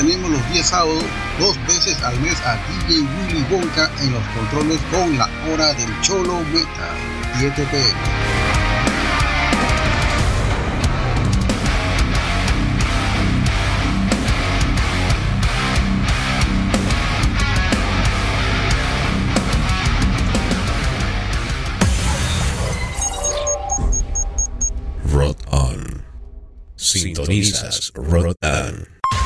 Tenemos los días sábados, dos veces al mes a DJ Willy Wonka en los controles con la hora del Cholo Metal, 7 pm. Sintonizas Rot On.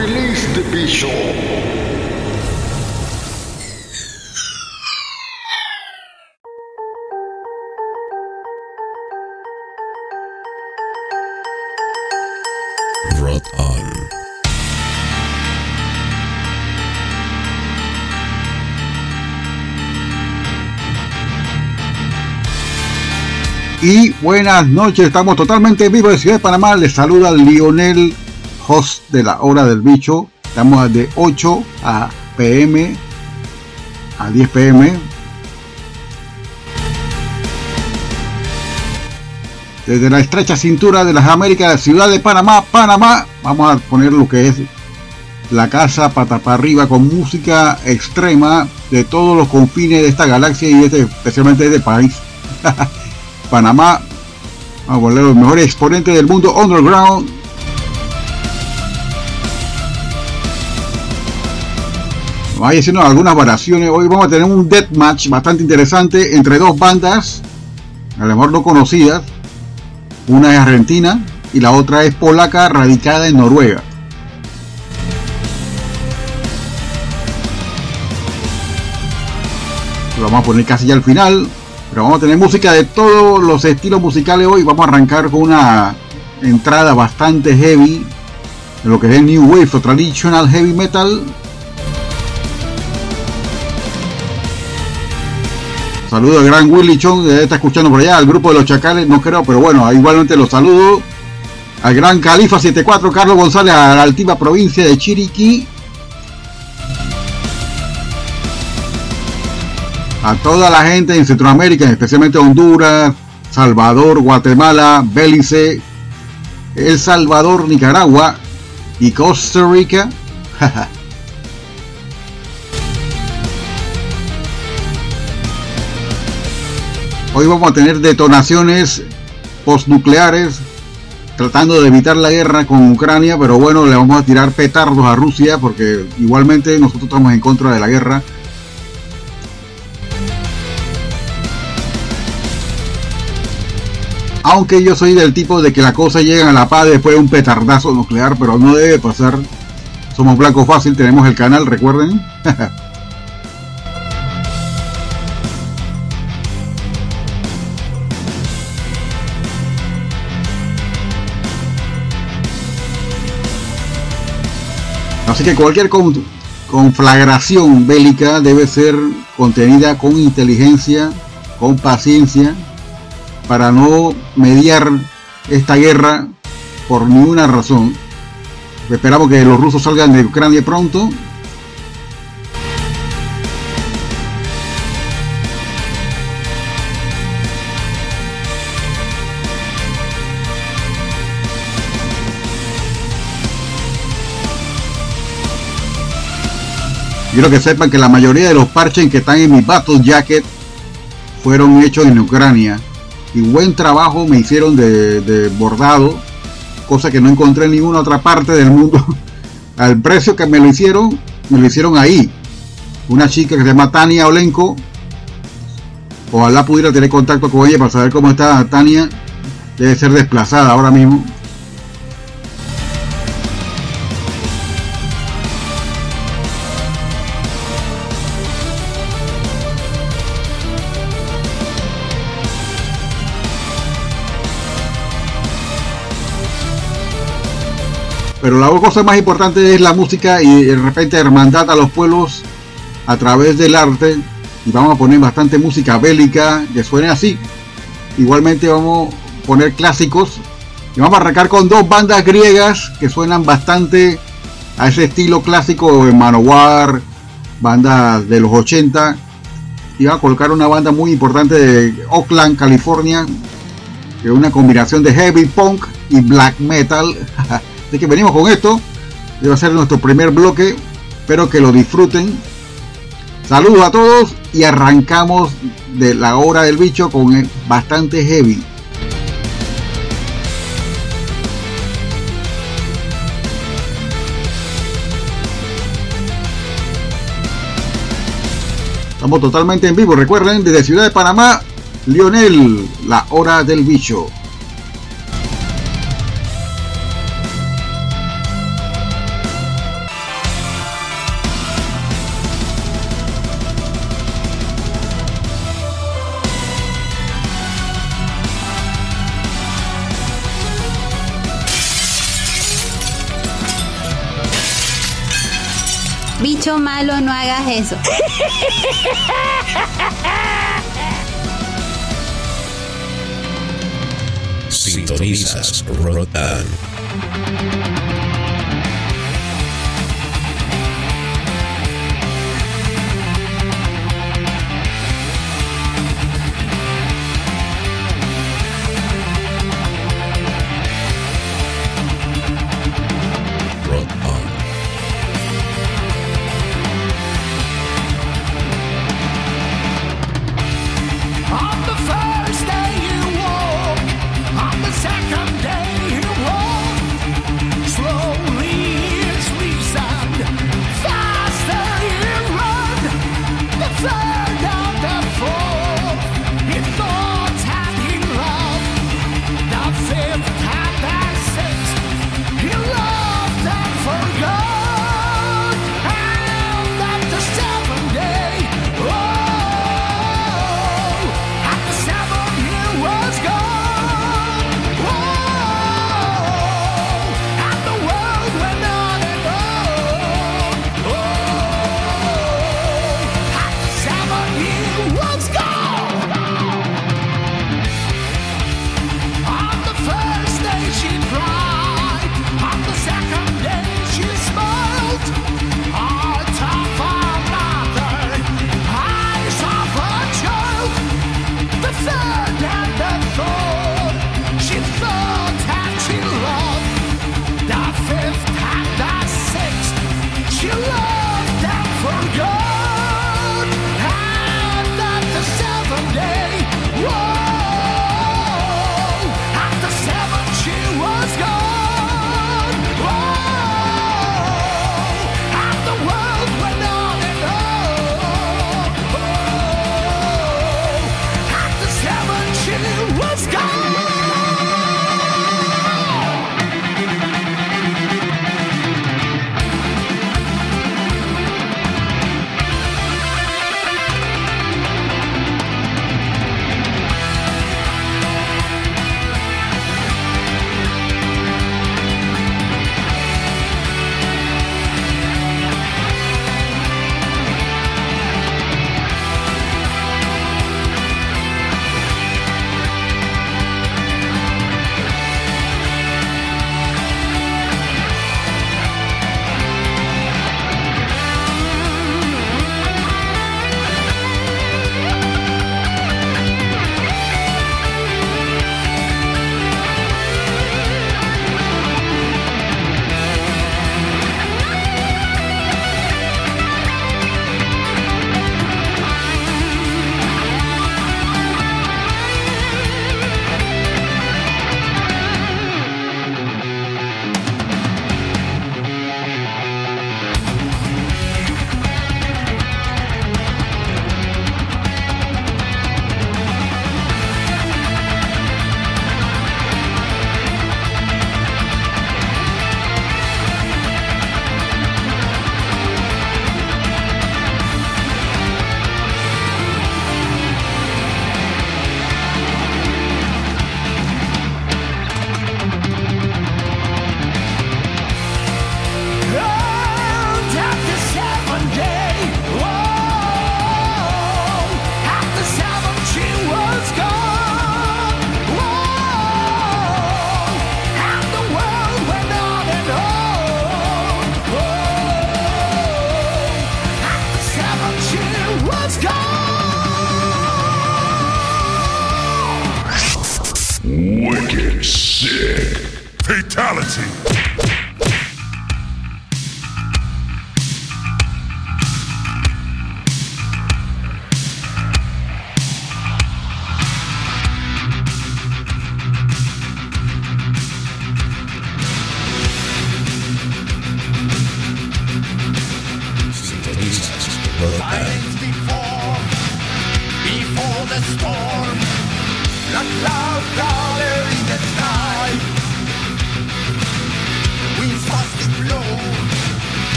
Release the Bishop. Y buenas noches, estamos totalmente en vivo de Ciudad de Panamá. Les saluda Lionel, host de la hora del bicho. Estamos de 8 a pm a 10 pm. Desde la estrecha cintura de las Américas, Ciudad de Panamá, Panamá, vamos a poner lo que es la casa pata para arriba con música extrema de todos los confines de esta galaxia y este- especialmente de este país. Panamá, vamos a poner los mejores exponentes del mundo underground. Vamos a ir haciendo algunas variaciones. Hoy vamos a tener un deathmatch bastante interesante entre dos bandas, a lo mejor no conocidas. Una es argentina y la otra es polaca, radicada en Noruega. Lo vamos a poner casi ya al final. Pero vamos a tener música de todos los estilos musicales hoy. Vamos a arrancar con una entrada bastante heavy. De lo que es el New Wave o Traditional Heavy Metal. Saludo al gran Willy Chong, que está escuchando por allá, al grupo de los Chacales, no creo, pero bueno, igualmente los saludo. Al gran Califa 74, Carlos González, a la altiva provincia de Chiriquí. a toda la gente en Centroamérica, especialmente Honduras, Salvador, Guatemala, Belice, El Salvador, Nicaragua y Costa Rica. Hoy vamos a tener detonaciones postnucleares, tratando de evitar la guerra con Ucrania, pero bueno, le vamos a tirar petardos a Rusia porque igualmente nosotros estamos en contra de la guerra. Aunque yo soy del tipo de que las cosas llegan a la paz después de un petardazo nuclear, pero no debe pasar. Somos Blanco Fácil, tenemos el canal, recuerden. Así que cualquier conflagración bélica debe ser contenida con inteligencia, con paciencia, para no mediar esta guerra por ninguna razón. Esperamos que los rusos salgan de Ucrania pronto Quiero que sepan que la mayoría de los parches que están en mi Battle Jacket fueron hechos en Ucrania. Y buen trabajo me hicieron de, bordado, cosa que no encontré en ninguna otra parte del mundo. Al precio que me lo hicieron, me lo hicieron ahí. Una chica que se llama Tania Olenko. Ojalá pudiera tener contacto con ella para saber cómo está Tania. Debe ser desplazada ahora mismo. Pero la cosa más importante es la música y de repente hermandad a los pueblos a través del arte. Y vamos a poner bastante música bélica que suene así. Igualmente vamos a poner clásicos. Y vamos a arrancar con dos bandas griegas que suenan bastante a ese estilo clásico de Manowar, bandas de los 80. Y vamos a colocar una banda muy importante de Oakland, California, que es una combinación de heavy punk y black metal. Así que venimos con esto. Debe ser nuestro primer bloque. Espero que lo disfruten. Saludos a todos y arrancamos de la hora del bicho con bastante heavy. Estamos totalmente en vivo. Recuerden, desde Ciudad de Panamá, Lionel, la hora del. Bicho malo, no hagas eso. Sintonizas Rotan.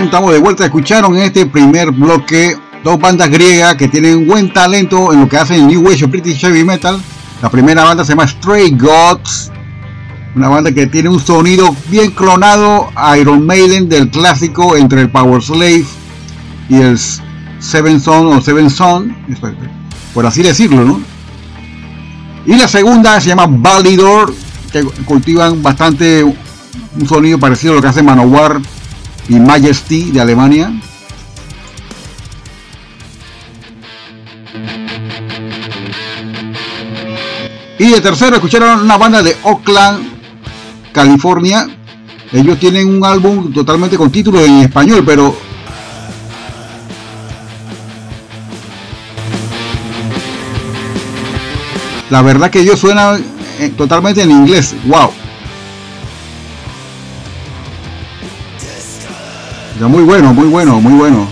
Estamos de vuelta. Escucharon en este primer bloque dos bandas griegas que tienen buen talento en lo que hacen New Wave o British Heavy Metal. La primera banda se llama Stray Gods, una banda que tiene un sonido bien clonado a Iron Maiden del clásico entre el Power Slave y el Seven Son o Seven Son, por así decirlo, ¿no? Y la segunda se llama Validor, que cultivan bastante un sonido parecido a lo que hace Manowar y Majesty de Alemania. Y de tercero escucharon una banda de Oakland, California. Ellos tienen un álbum totalmente con título en español, pero la verdad que ellos suenan eh, totalmente en inglés. Wow. Muy bueno, muy bueno, muy bueno.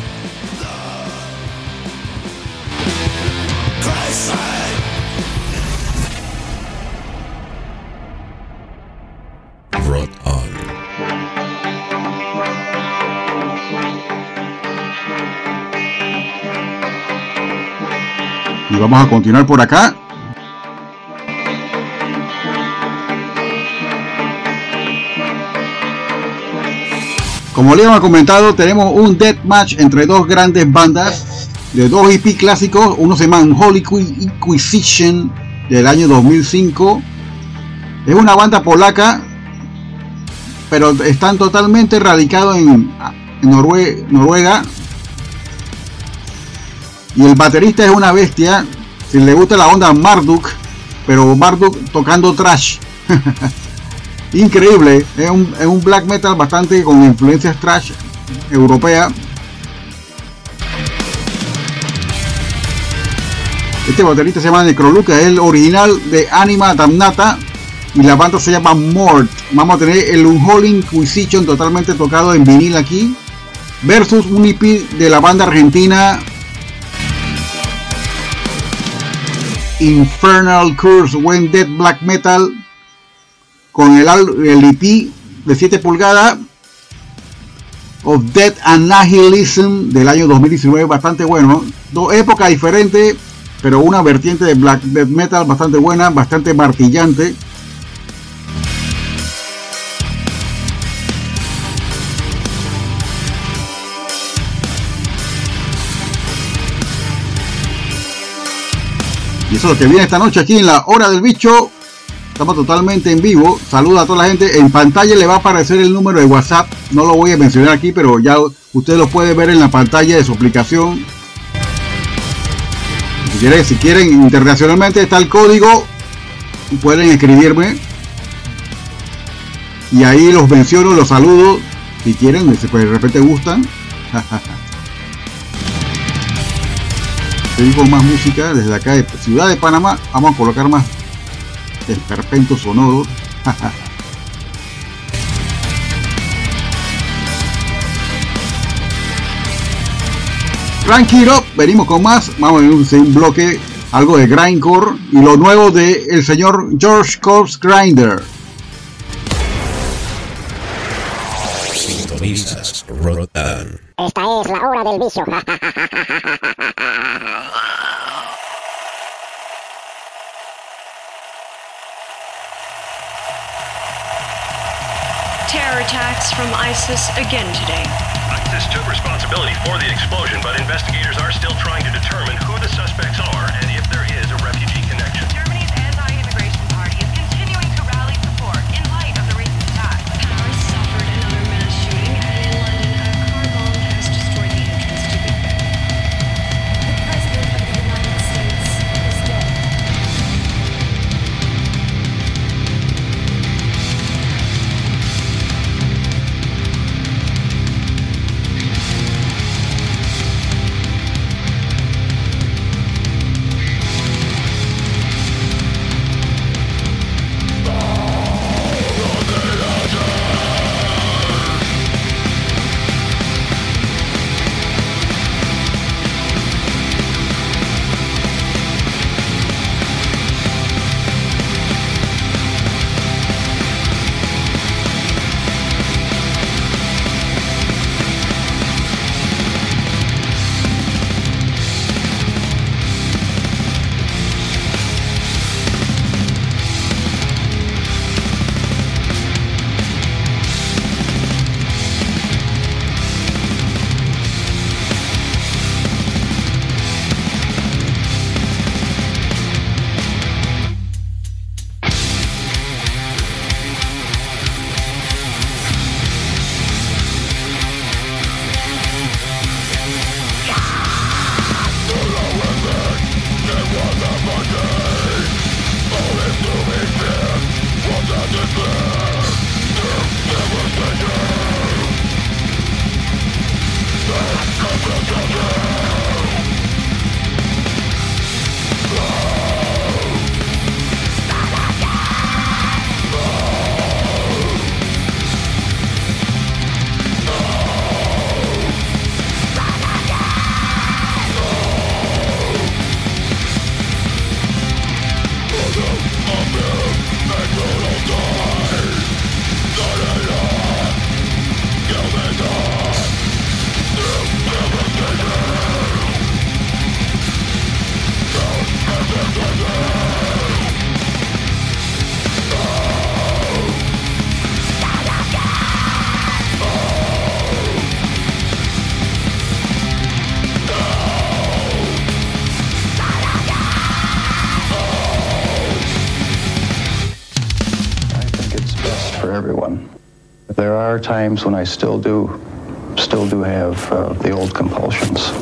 Y vamos a continuar por acá. Como le hemos comentado, tenemos un deathmatch entre dos grandes bandas de dos EP clásicos. Uno se llama Holy Inquisition del año 2005. Es una banda polaca, pero están totalmente radicados en, en Norue- Noruega. Y el baterista es una bestia. Si le gusta la onda Marduk, pero Marduk tocando trash. Increíble, es un, es un black metal bastante con influencias trash europea. Este baterista se llama Necroluca, es el original de Anima Damnata y la banda se llama Mort. Vamos a tener el Unholy Inquisition totalmente tocado en vinil aquí versus un EP de la banda argentina Infernal Curse When Dead Black Metal con el, el EP de 7 pulgadas of Death Annihilism del año 2019 bastante bueno. Dos épocas diferentes pero una vertiente de black death metal bastante buena bastante martillante. Y eso es lo que viene esta noche aquí en la hora del bicho Estamos totalmente en vivo. Saluda a toda la gente. En pantalla le va a aparecer el número de WhatsApp. No lo voy a mencionar aquí, pero ya usted lo puede ver en la pantalla de su aplicación. Si quieren, internacionalmente está el código. Pueden escribirme. Y ahí los menciono, los saludo. Si quieren, de repente gustan. Seguimos más música desde acá de Ciudad de Panamá. Vamos a colocar más esperpento sonoro. Tranquilo, venimos con más. Vamos a ver un, un bloque, algo de grindcore y lo nuevo de el señor George Corpse Grinder. Esta es la hora del vicio. Terror attacks from ISIS again today. ISIS took responsibility for the explosion, but investigators are still trying to determine who the suspects are and if there is a refugee There are times when I still do, still do have uh, the old compulsions.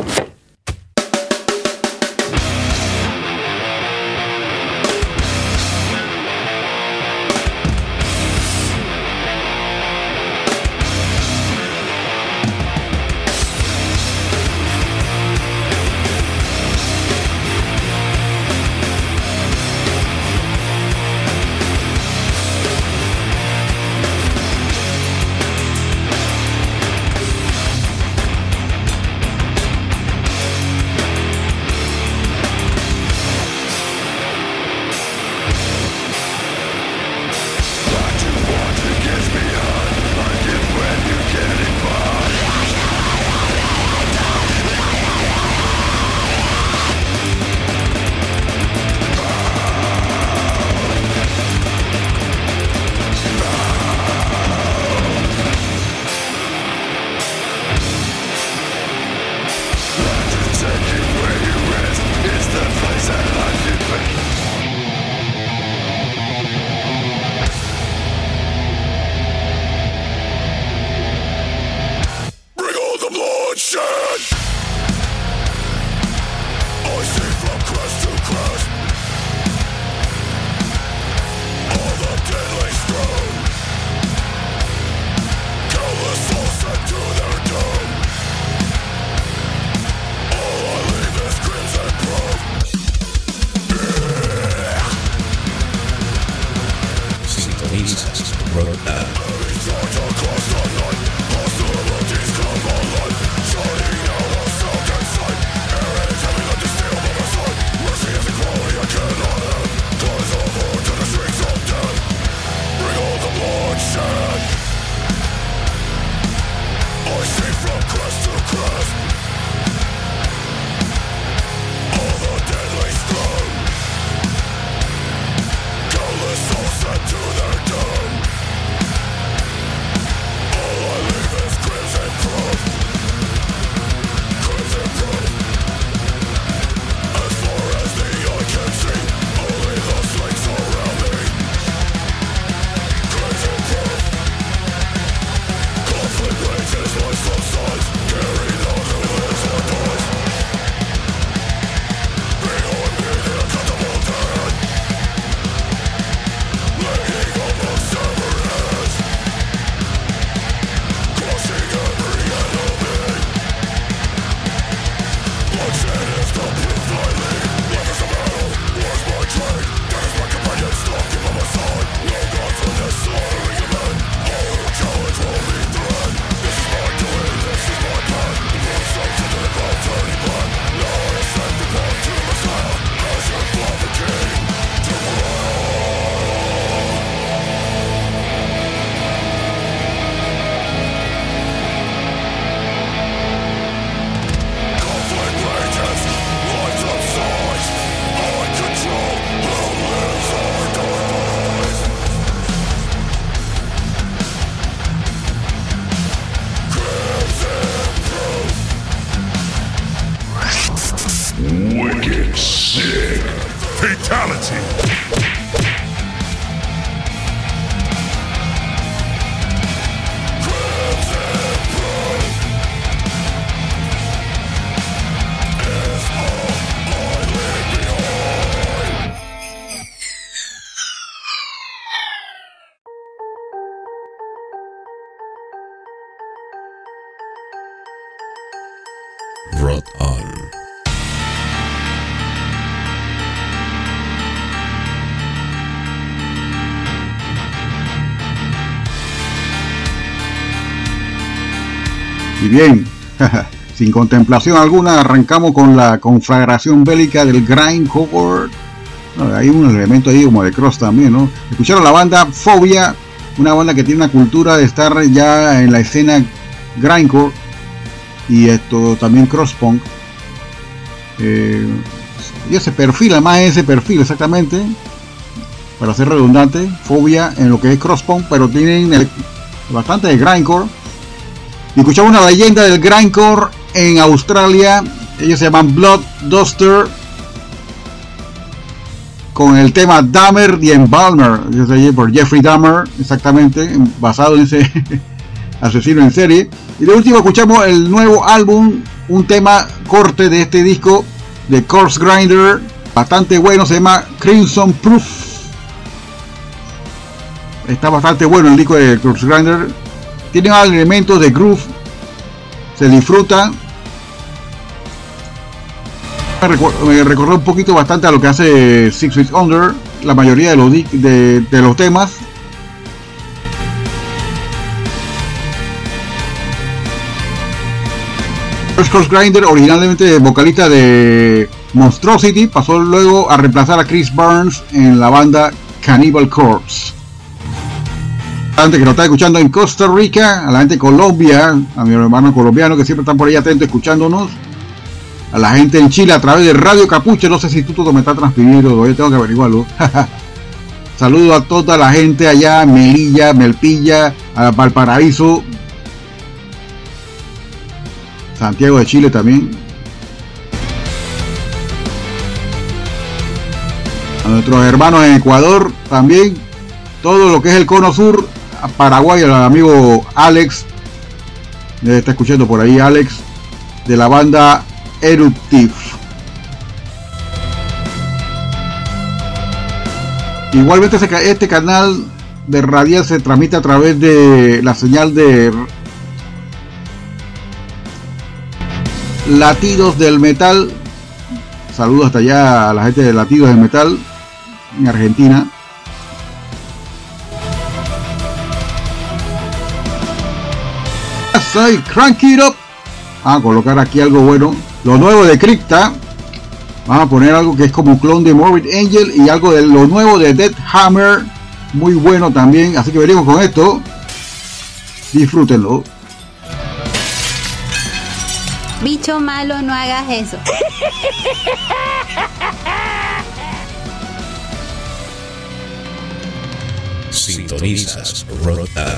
Fatality! Bien, sin contemplación alguna, arrancamos con la conflagración bélica del grindcore. No, hay un elemento ahí como de cross también, ¿no? Escucharon la banda Fobia, una banda que tiene una cultura de estar ya en la escena grindcore y esto también crosspunk. Eh, ya se perfila más ese perfil exactamente, para ser redundante, Fobia en lo que es crosspunk, pero tienen bastante de grindcore Escuchamos una leyenda del grindcore en Australia. Ellos se llaman Blood Duster. Con el tema Dahmer y Embalmer. Yo sé por Jeffrey Dahmer, exactamente, basado en ese asesino en serie. Y de último escuchamos el nuevo álbum, un tema corte de este disco de Corpse Grinder, bastante bueno, se llama Crimson Proof. Está bastante bueno el disco de Corpse Grinder, tiene elementos de groove, se disfruta. Me recordó un poquito bastante a lo que hace Six Feet Under, la mayoría de los, de, de los temas. Cross Grinder, originalmente vocalista de Monstrosity, pasó luego a reemplazar a Chris Burns en la banda Cannibal Corpse. A la gente que nos está escuchando en Costa Rica, a la gente de Colombia, a mi hermano colombiano que siempre están por ahí atentos escuchándonos, a la gente en Chile a través de Radio Capuche, no sé si tú me está transmitiendo, todavía tengo que averiguarlo. Saludo a toda la gente allá, Melilla, Melpilla, a Valparaíso, Santiago de Chile también. A nuestros hermanos en Ecuador también. Todo lo que es el cono sur. Paraguay, al amigo Alex. Debe estar escuchando por ahí Alex. De la banda Eruptive. Igualmente este canal de radial se transmite a través de la señal de Latidos del Metal. Saludos hasta allá a la gente de Latidos del Metal en Argentina. Soy Crank It Up. Vamos a colocar aquí algo bueno. Lo nuevo de Crypta. Vamos a poner algo que es como un clon de Morbid Angel y algo de lo nuevo de Dead Hammer. Muy bueno también. Así que venimos con esto. Disfrútenlo. Bicho malo, no hagas eso. Sintonizas Rotan.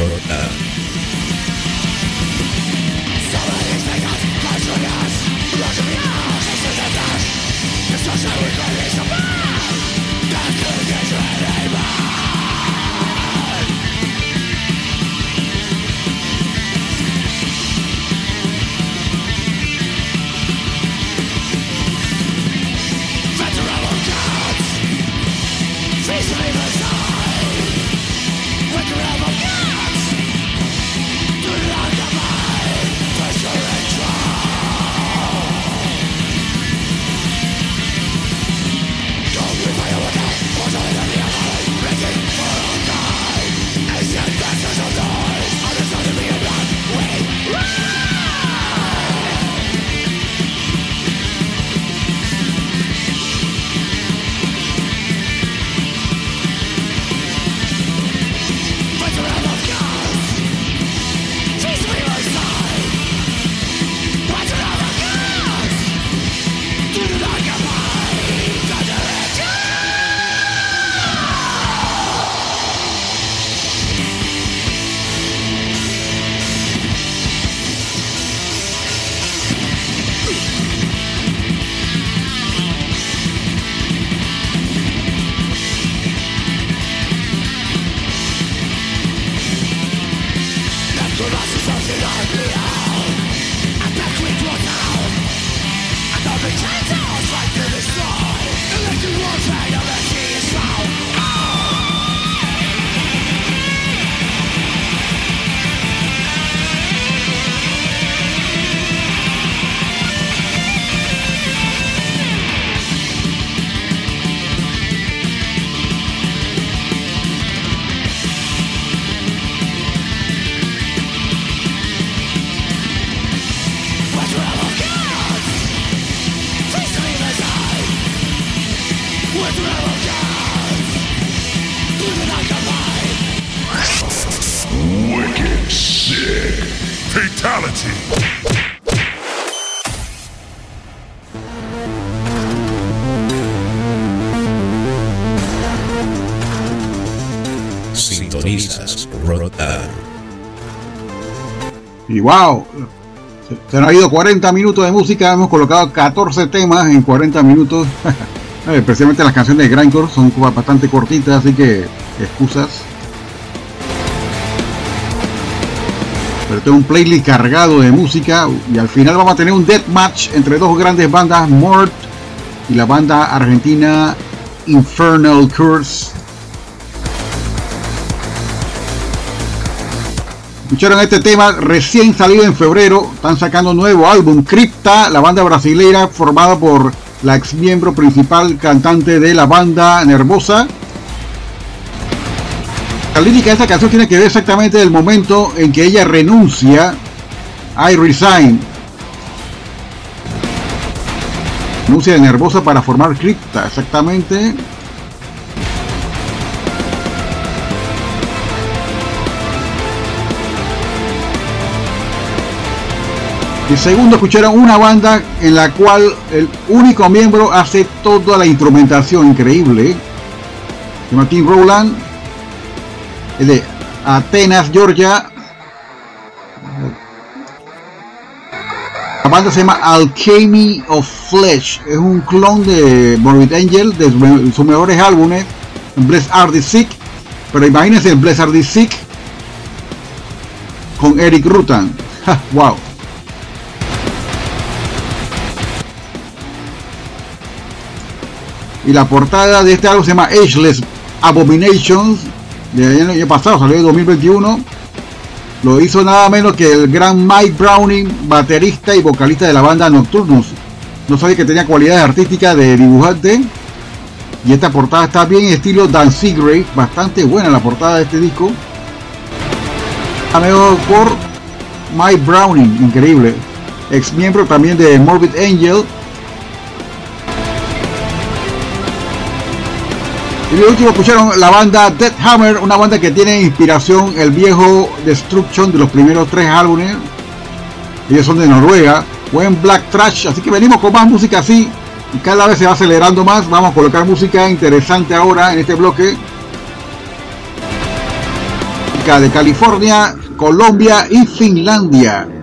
Bogotá. Wow, se, han ido 40 minutos de música, hemos colocado 14 temas en 40 minutos. Eh, Especialmente las canciones de Grindcore son bastante cortitas, así que excusas. Pero tengo un playlist cargado de música y al final vamos a tener un death match entre dos grandes bandas, Mort y la banda argentina Infernal Curse. Escucharon este tema recién salido en febrero. Están sacando nuevo álbum, Crypta, la banda brasileira formada por la ex miembro principal cantante de la banda Nervosa. La lírica de esta canción tiene que ver exactamente del momento en que ella renuncia. I resign. Renuncia de Nervosa para formar Crypta, exactamente. Y segundo, escucharon una banda en la cual el único miembro hace toda la instrumentación increíble. Llama Tim Rowland. De Atenas, Georgia. La banda se llama Alchemy of Flesh. Es un clon de Morbid Angel, de su- sus mejores álbumes. Bless Are the Sick. Pero imagínense el Bless Are the Sick con Eric Rutan. Wow. Y la portada de este álbum se llama Ageless Abominations. De año pasado, salió en 2021. Lo hizo nada menos que el gran Mike Browning, baterista y vocalista de la banda Nocturnus. No sabía que tenía cualidades artísticas de dibujante. Y esta portada está bien en estilo Dan Seagrave. Bastante buena la portada de este disco. Ameo por Mike Browning, increíble. Ex miembro también de Morbid Angel. Y de último escucharon la banda Death Hammer, una banda que tiene inspiración el viejo Destruction de los primeros tres álbumes. Ellos son de Noruega, buen black trash, así que venimos con más música así y cada vez se va acelerando más. Vamos a colocar música interesante ahora en este bloque. De California, Colombia y Finlandia.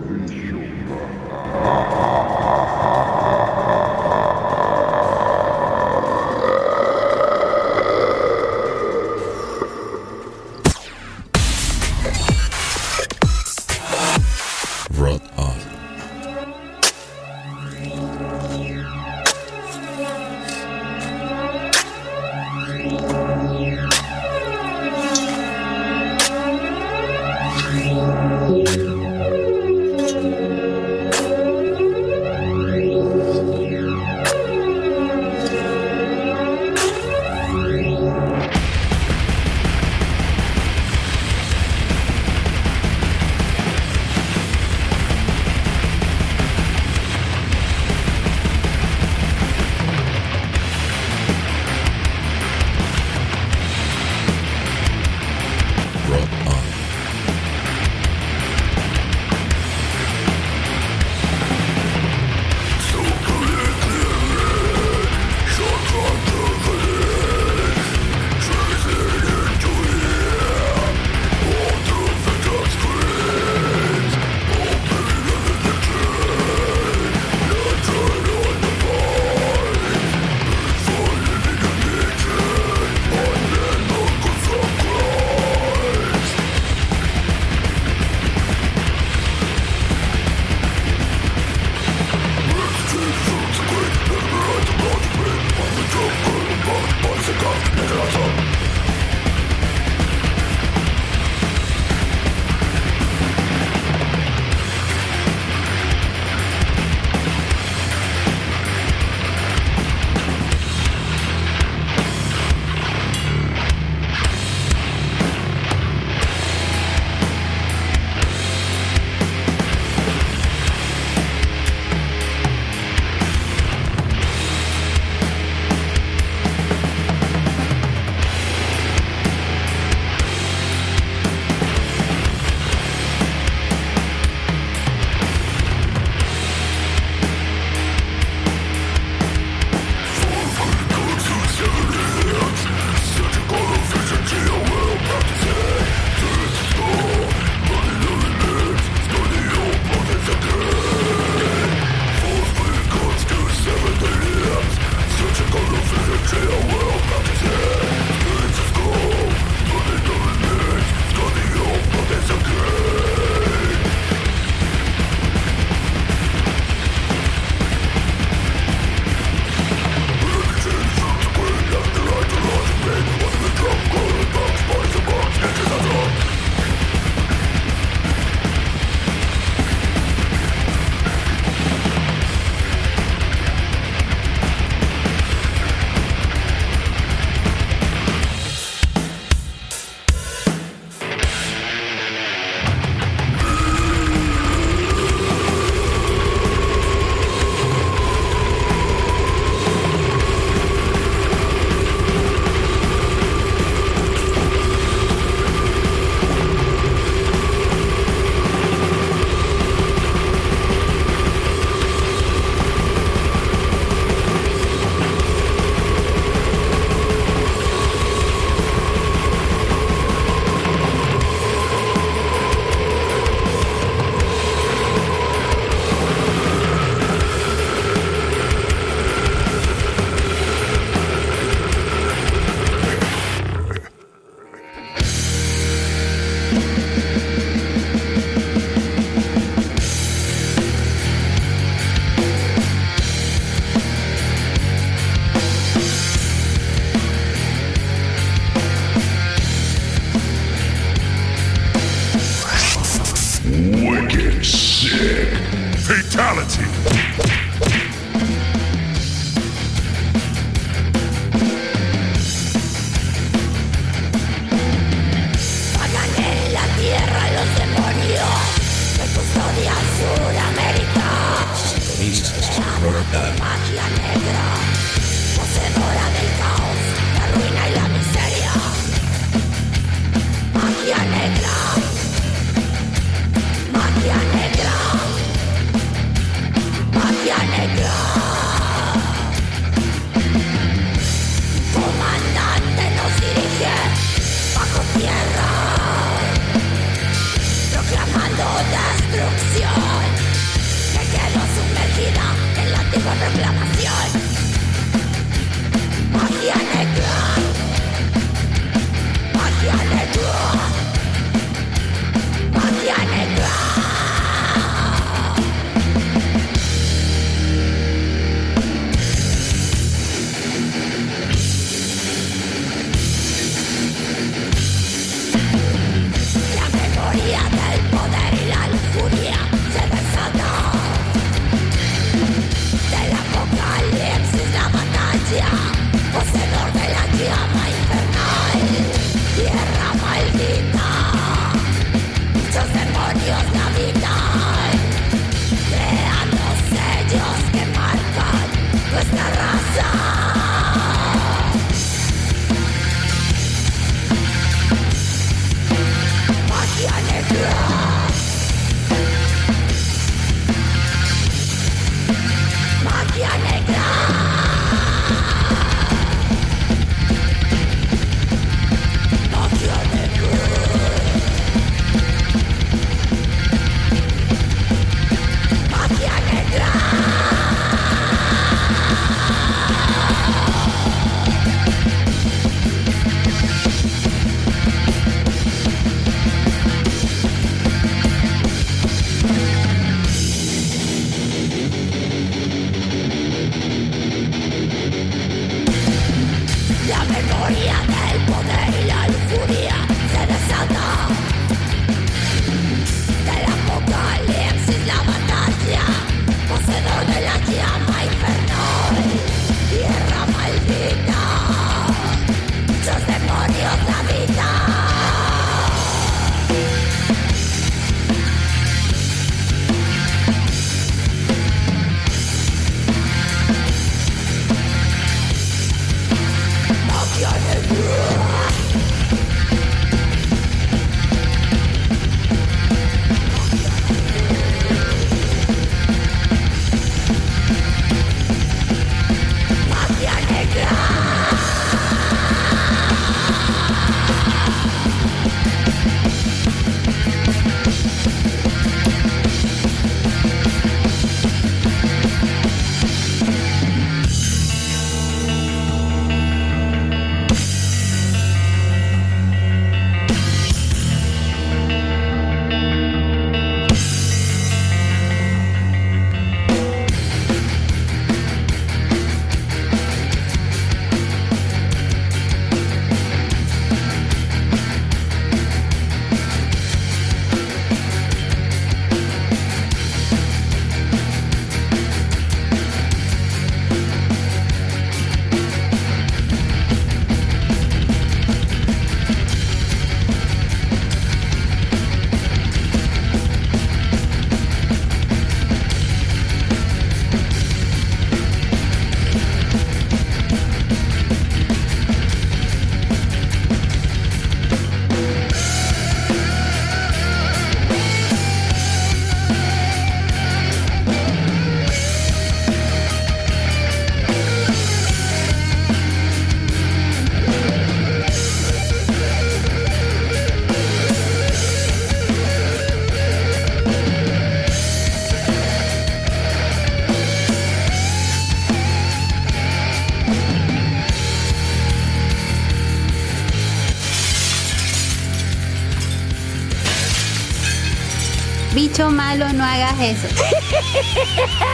No hagas eso.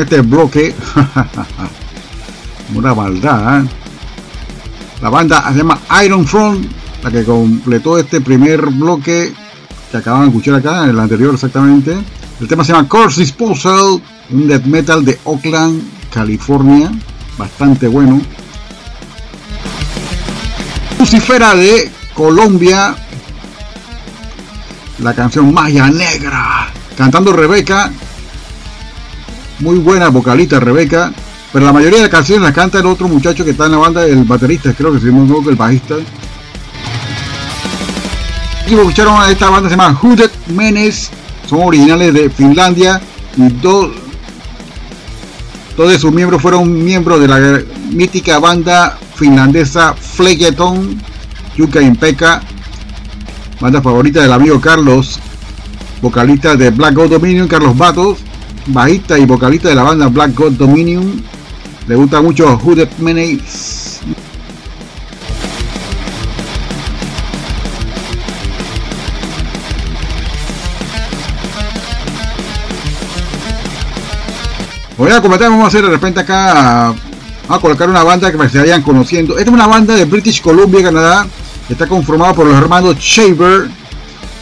Este bloque. Una maldad. ¿eh? La banda se llama Iron Front, la que completó este primer bloque que acaban de escuchar acá, el anterior exactamente. El tema se llama Course Disposal, un death metal de Oakland, California, bastante bueno. Lucifera de Colombia, la canción Maya Negra, cantando Rebeca, muy buena vocalista Rebeca, pero la mayoría de las canciones las canta el otro muchacho que está en la banda, el baterista, creo que se llama el bajista. Y escucharon a esta banda se llama Hooded Menes, son originales de Finlandia. Y dos, dos sus miembros fueron miembros de la mítica banda finlandesa Flegeton, Yuka Impeka, banda favorita del amigo Carlos, vocalista de Black God Dominion, Carlos Batos, bajista y vocalista de la banda Black God Dominion. Le gusta mucho Hooded Menes. Voy a comentar, vamos a hacer de repente acá, a colocar una banda que se vayan conociendo. Esta es una banda de British Columbia, Canadá. Está conformada por los hermanos Shaver.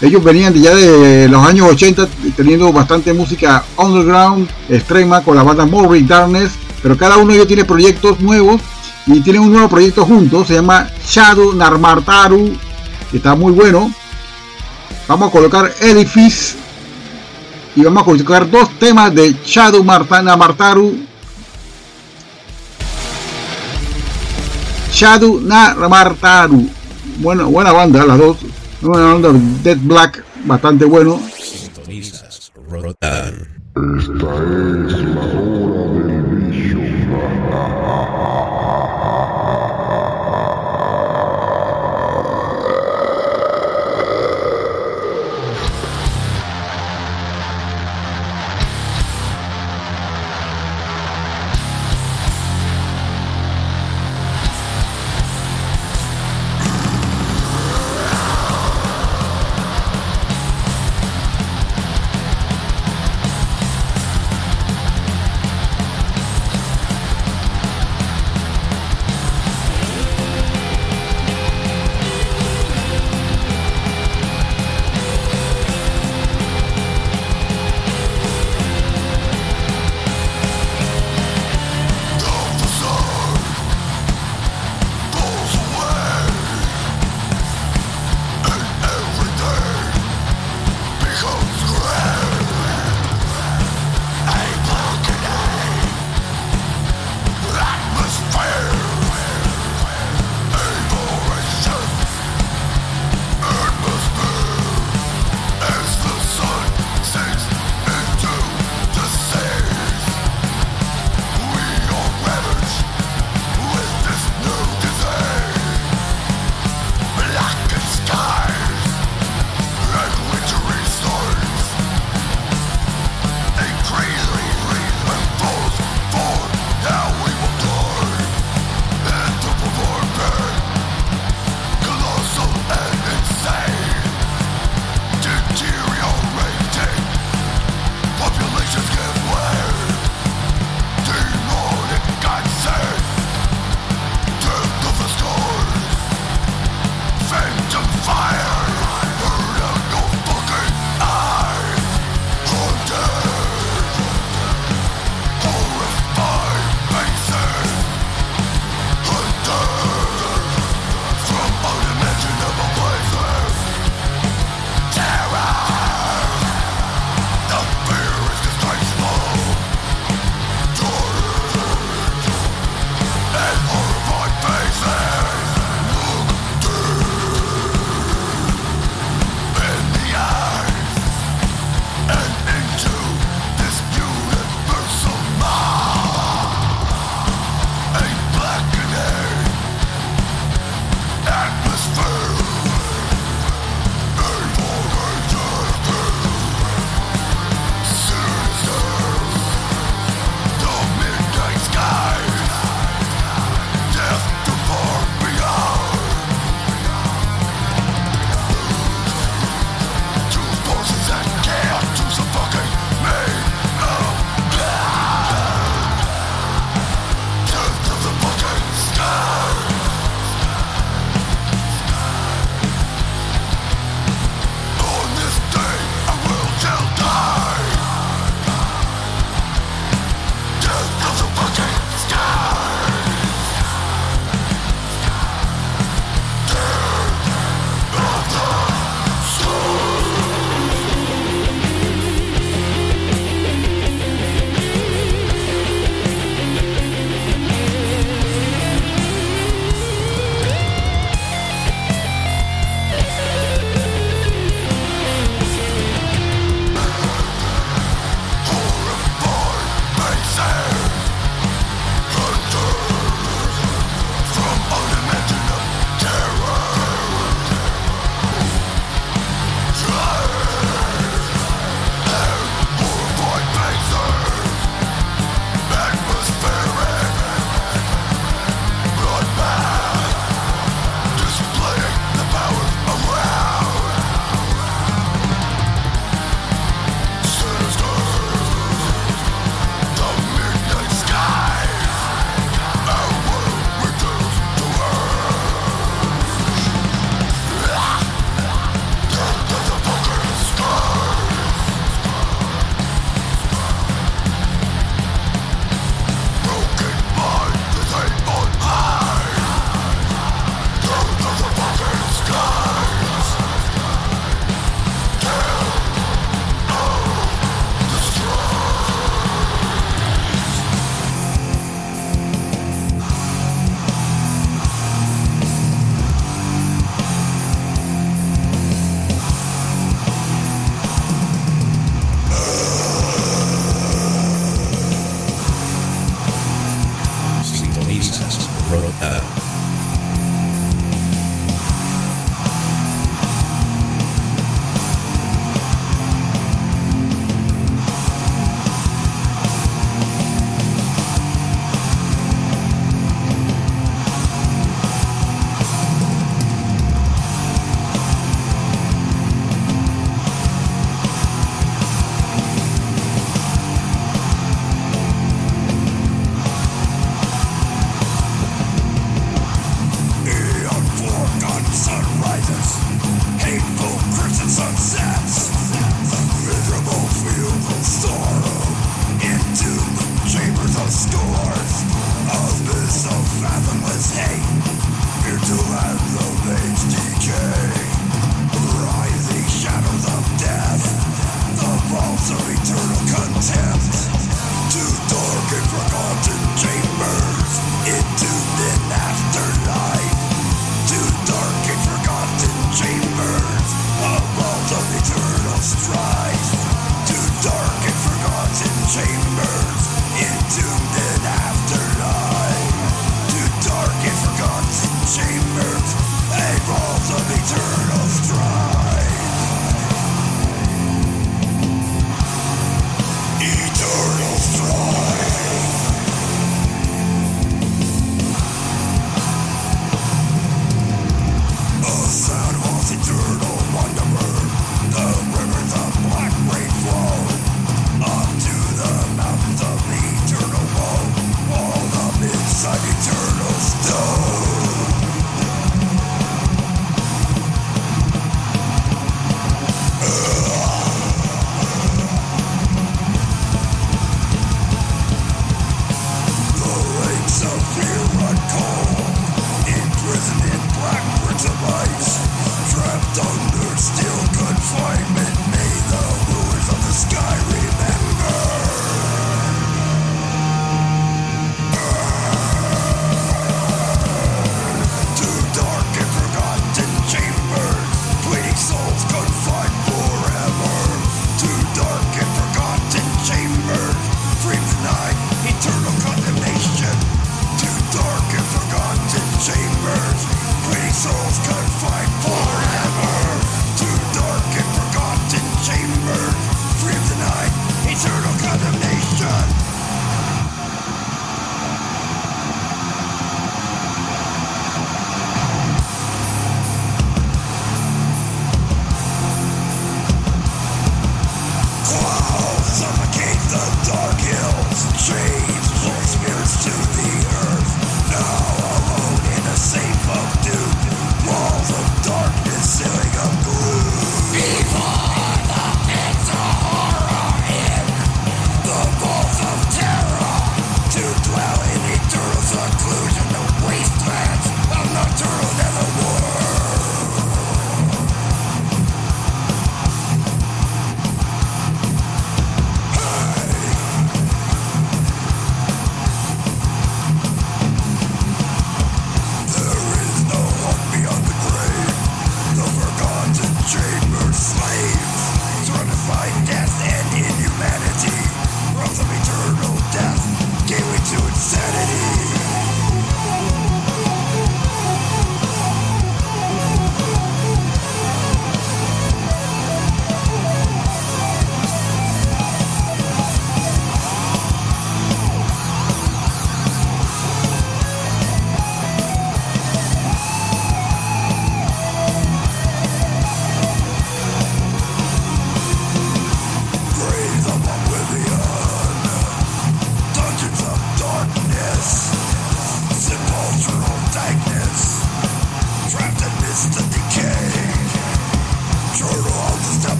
Ellos venían de ya de los años 80 teniendo bastante música underground, extrema, con la banda Morbid Darkness. Pero cada uno de ellos tiene proyectos nuevos y tienen un nuevo proyecto juntos. Se llama Shadow Narmartaru, que está muy bueno. Vamos a colocar Edifice y vamos a colocar dos temas de Shadow Martana Martaru. Shadow Martaru. Bueno, buena banda, las dos. Una Dead Black, bastante bueno. Rotan. Esta es la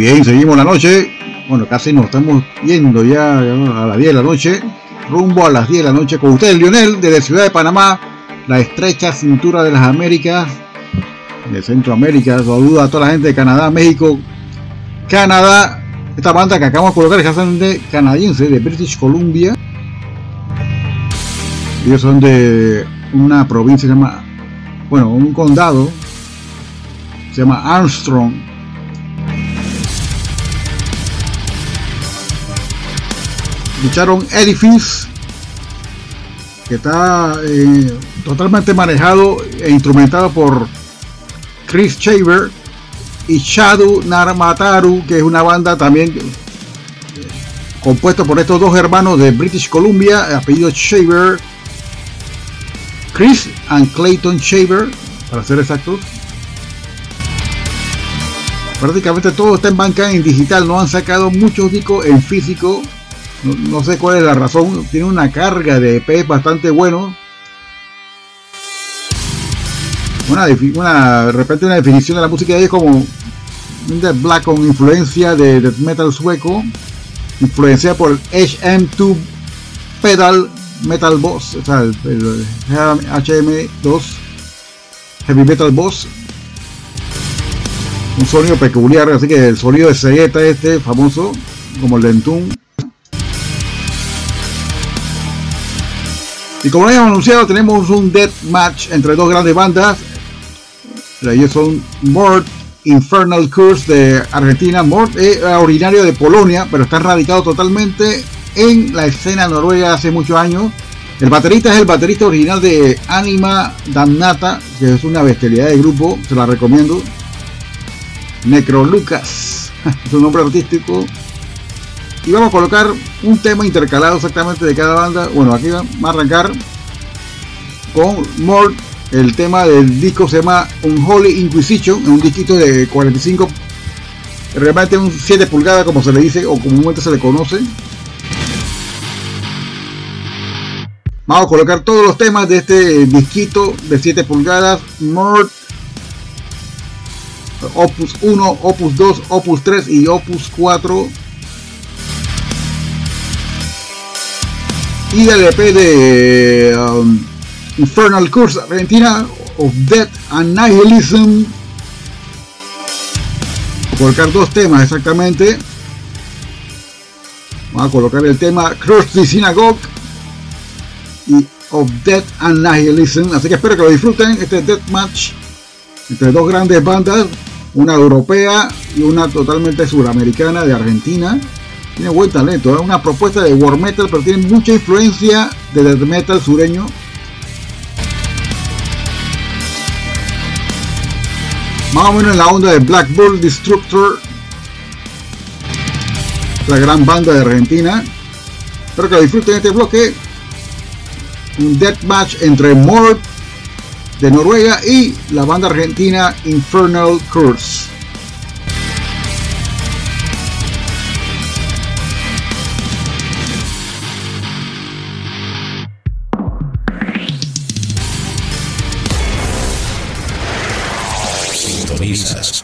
bien, seguimos la noche. Bueno, casi nos estamos yendo ya a las 10 de la noche. Rumbo a las 10 de la noche con ustedes, Lionel, desde Ciudad de Panamá, la estrecha cintura de las Américas, de Centroamérica. Saludo a toda la gente de Canadá, México, Canadá. Esta banda que acabamos de colocar es de canadiense, de British Columbia. Ellos son de una provincia que bueno, un condado, se llama Armstrong. Lucharon Edifice, que está eh, totalmente manejado e instrumentado por Chris Shaver y Shadow Narmataru, que es una banda también eh, compuesta por estos dos hermanos de British Columbia, apellido Shaver, Chris and Clayton Shaver, para ser exactos. Prácticamente todo está en banca en digital, no han sacado muchos discos en físico. No, no sé cuál es la razón, tiene una carga de EPs bastante bueno. Una, una, de repente una definición de la música de ellos como death black con influencia de death metal sueco, influenciada por el HM2 pedal metal boss, o sea, el, el HM2 heavy metal boss, un sonido peculiar, así que el sonido de cegueta este famoso, como el de Y como habíamos anunciado, tenemos un death match entre dos grandes bandas. Ellos son Mort Infernal Curse de Argentina. Mort es originario de Polonia, pero está radicado totalmente en la escena noruega hace muchos años. El baterista es el baterista original de Anima Damnata, que es una bestialidad de grupo, se la recomiendo. Necro Lucas, es un nombre artístico. Y vamos a colocar un tema intercalado exactamente de cada banda. Bueno, aquí va a arrancar con Mort. El tema del disco se llama Unholy Inquisition, un disquito de 45, realmente un 7 pulgadas como se le dice o comúnmente se le conoce. Vamos a colocar todos los temas de este disquito de 7 pulgadas, Mort, Opus 1, Opus 2, Opus 3 y Opus 4. Y el EP de um, Infernal Curse Argentina of Death and Nihilism. Colocar dos temas exactamente. Vamos a colocar el tema Cross the Synagogue y of Death and Nihilism. Así que espero que lo disfruten. Este Death Match entre dos grandes bandas, una europea y una totalmente suramericana de Argentina. Tiene buen talento, es una propuesta de war metal, pero tiene mucha influencia de death metal sureño. Más o menos en la onda de Black Bull Destructor, la gran banda de Argentina. Espero que disfruten este bloque. Un death match entre Mort de Noruega y la banda argentina Infernal Curse.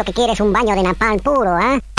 lo que quiere es un baño de napalm puro, ¿ah? Rock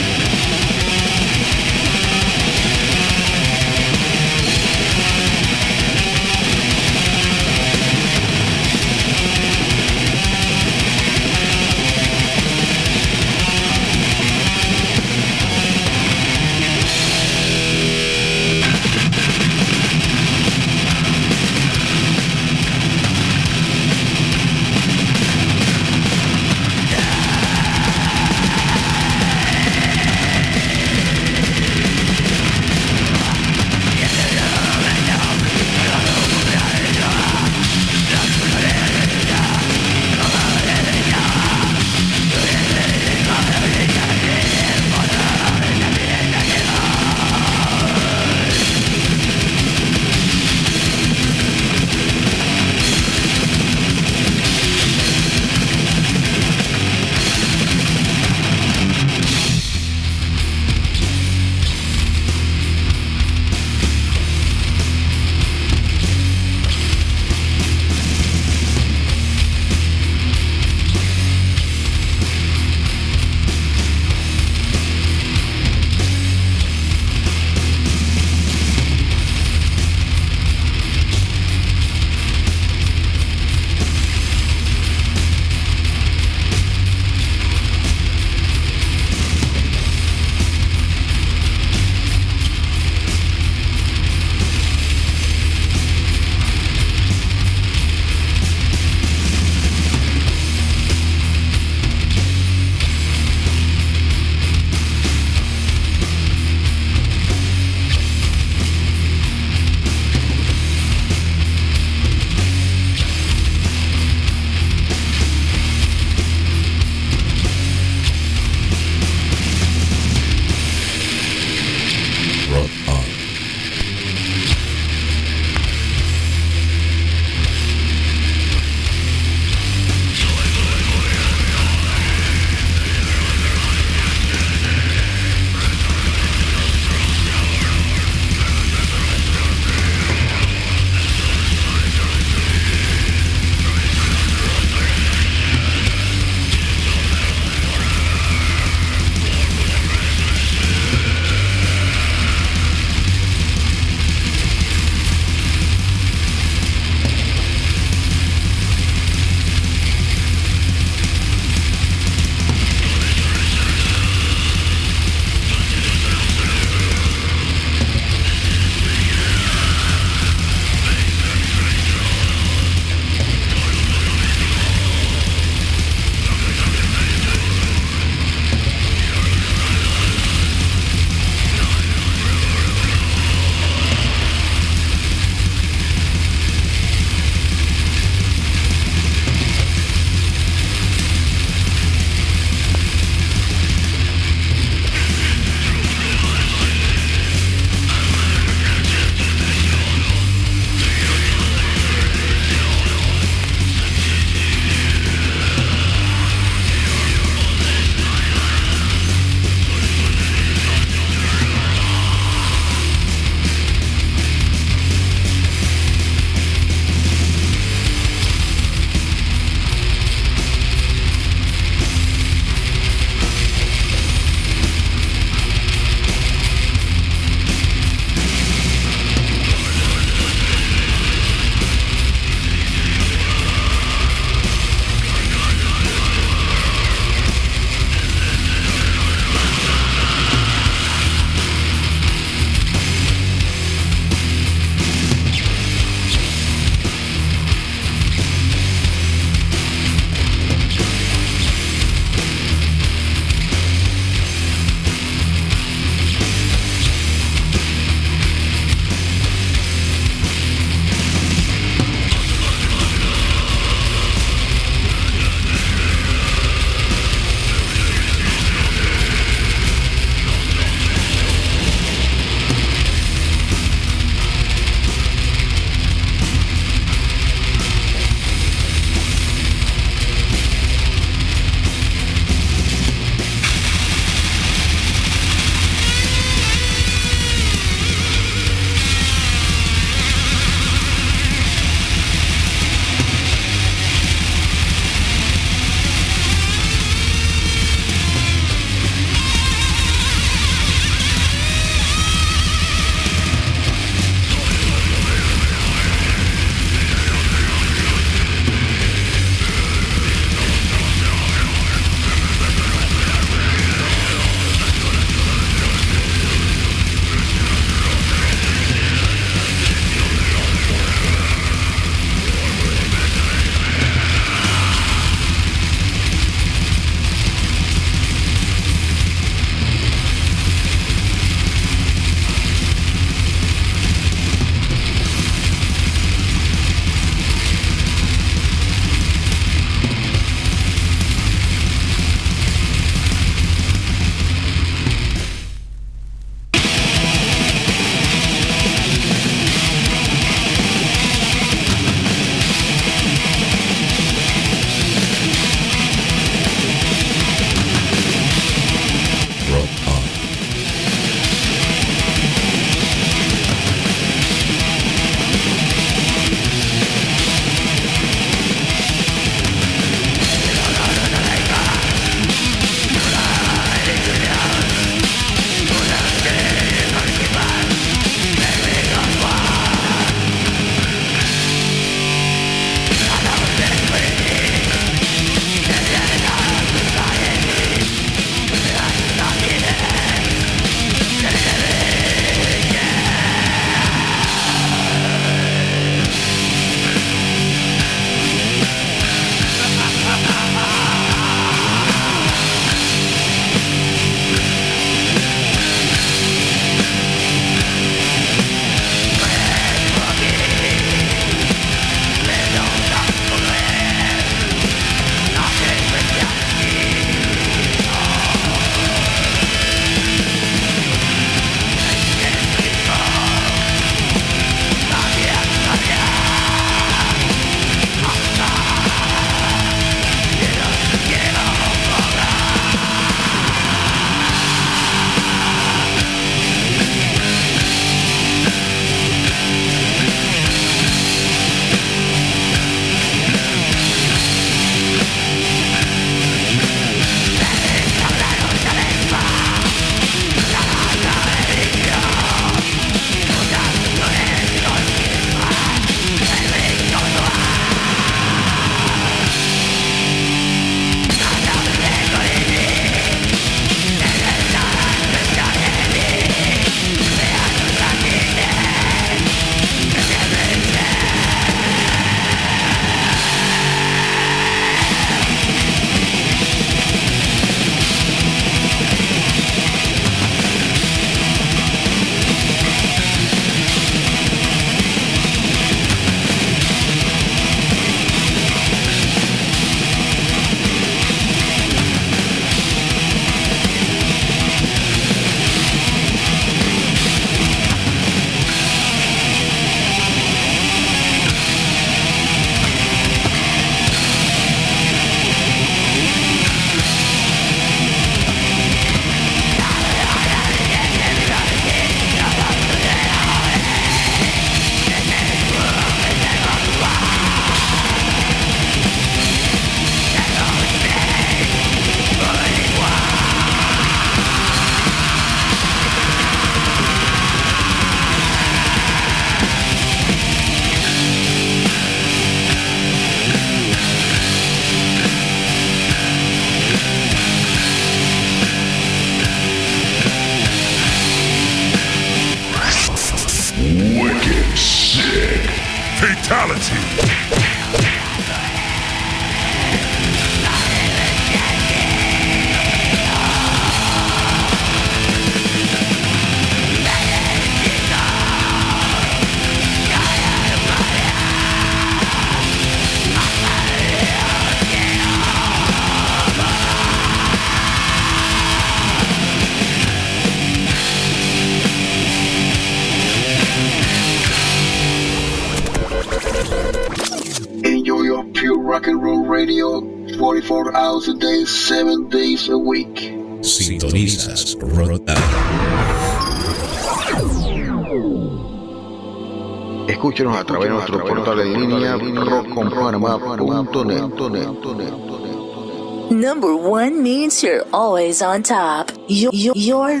Escúchenos a través de nuestro portal en línea rockconpanamá.net. Number one means you're always on top. Your, your, your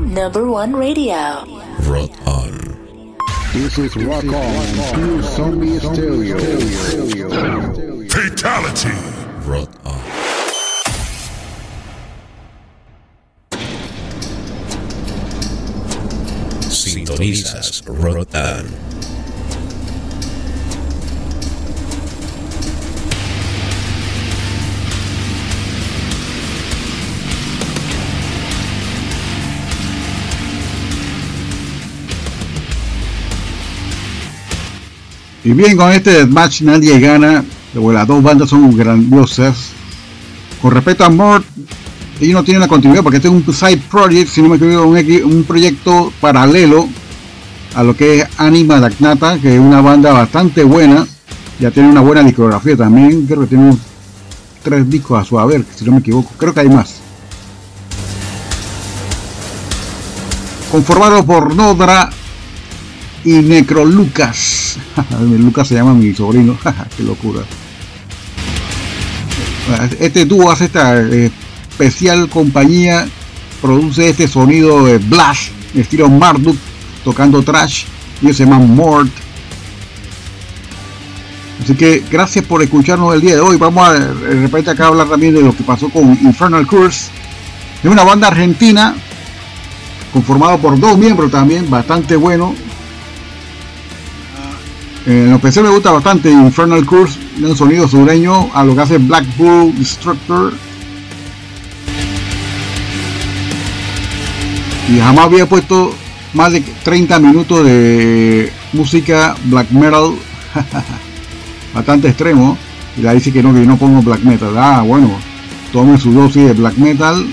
number one radio. Rock on. This is Rock On, Pure Zombie Stereo. Fatality. Rock on. Sintonizas Rotan. Y bien, con este match nadie gana. Las dos bandas son grandiosas. Con respecto a Mort, ellos no tienen la continuidad porque este es un side project, si no me equivoco, un, proyecto paralelo a lo que es Anima Dagnata, que es una banda bastante buena. Ya tiene una buena discografía también. Creo que tiene tres discos a su haber, si no me equivoco. Creo que hay más. Conformado por Nodra y Necro Lucas. Lucas se llama mi sobrino. Qué locura. Este dúo hace esta eh, especial compañía. Produce este sonido de blast, estilo Marduk, tocando trash. Ellos se llaman Mort. Así que gracias por escucharnos el día de hoy. Vamos a de repente acá a hablar también de lo que pasó con Infernal Curse. Es una banda argentina conformado por dos miembros también, bastante bueno. Eh, en lo especial me gusta bastante Infernal Curse, un sonido sureño a lo que hace Black Bull Destructor. Y jamás había puesto más de 30 minutos de música black metal, bastante extremo. Y la dice que no, que no pongo black metal. Ah, bueno, tome su dosis de black metal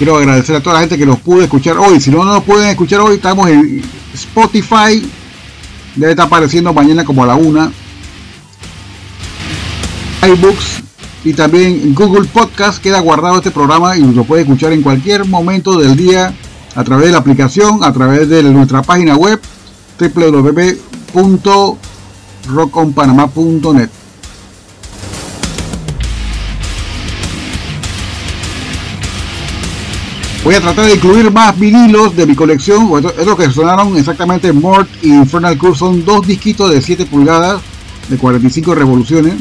Quiero agradecer a toda la gente que nos pudo escuchar hoy. Si no nos pueden escuchar hoy, estamos en Spotify. Debe estar apareciendo mañana como a la una. iBooks y también Google Podcast queda guardado este programa y lo puede escuchar en cualquier momento del día a través de la aplicación, a través de nuestra página web www.rockonpanamá.net. Voy a tratar de incluir más vinilos de mi colección. Es lo que sonaron exactamente Mort y Infernal Curse. Son dos disquitos de 7 pulgadas de 45 revoluciones.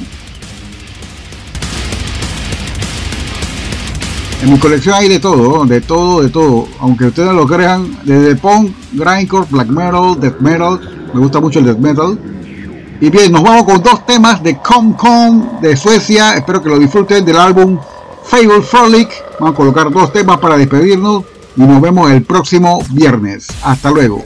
En mi colección hay de todo, de todo, de todo. Aunque ustedes lo crean, desde punk, grindcore, black metal, death metal. Me gusta mucho el death metal. Y bien, nos vamos con dos temas de Comcom de Suecia. Espero que lo disfruten del álbum Fable Frolic. Vamos a colocar dos temas para despedirnos y nos vemos el próximo viernes. Hasta luego.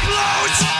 close.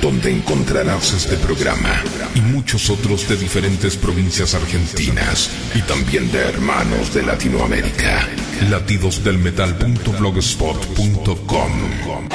Donde encontrarás este programa y muchos otros de diferentes provincias argentinas y también de hermanos de Latinoamérica. Latidosdelmetal.blogspot.com